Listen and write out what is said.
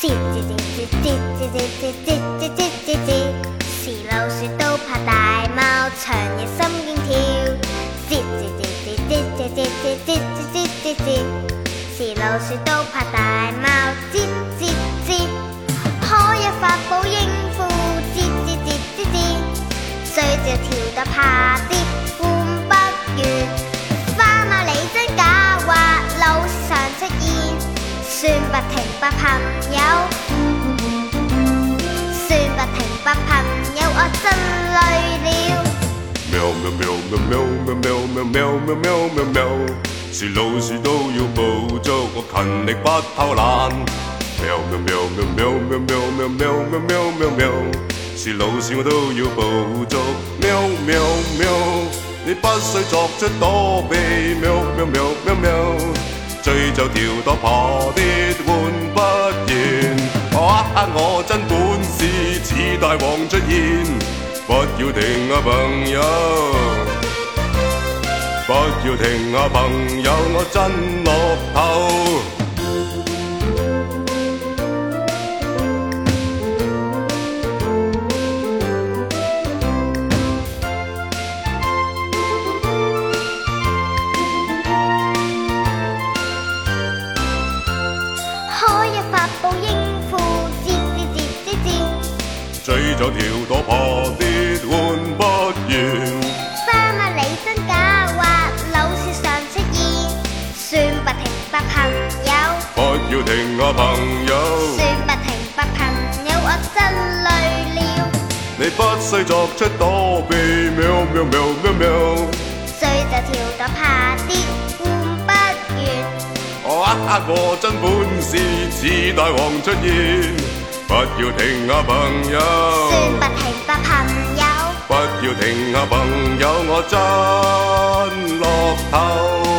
吱吱吱吱吱吱吱吱吱吱吱叽，是老鼠都怕大猫，长夜心惊跳。吱吱吱吱吱吱吱吱吱吱叽叽，是老鼠都怕大猫。叽吱吱，可有法宝应付？吱吱吱吱吱，睡觉跳得怕。算不停吧，朋友，算不停吧，朋友，我真累了。喵喵喵喵喵喵喵喵喵喵喵喵喵，是老鼠都要步骤，我勤力不偷懒。喵喵喵喵喵喵喵喵喵喵喵喵喵，是老鼠我都要步骤。喵喵喵，你不需作出躲避。喵喵喵喵喵。醉酒跳多破啲玩不完，我我真本事似大王出现，不要停啊朋友，不要停啊朋友，我真落后。水就跳到怕跌玩不完。三啊你真假话，老是常出现。算不停，吧，朋友，不要停啊朋友。算不停，吧，朋友，我真累了。你不须作出躲避，喵喵喵喵喵。水就跳到怕跌玩不完。呃呃，我真本事，似大王出现。不要停啊，朋友！算不停吧，朋友！不要停啊，朋友，我真落头。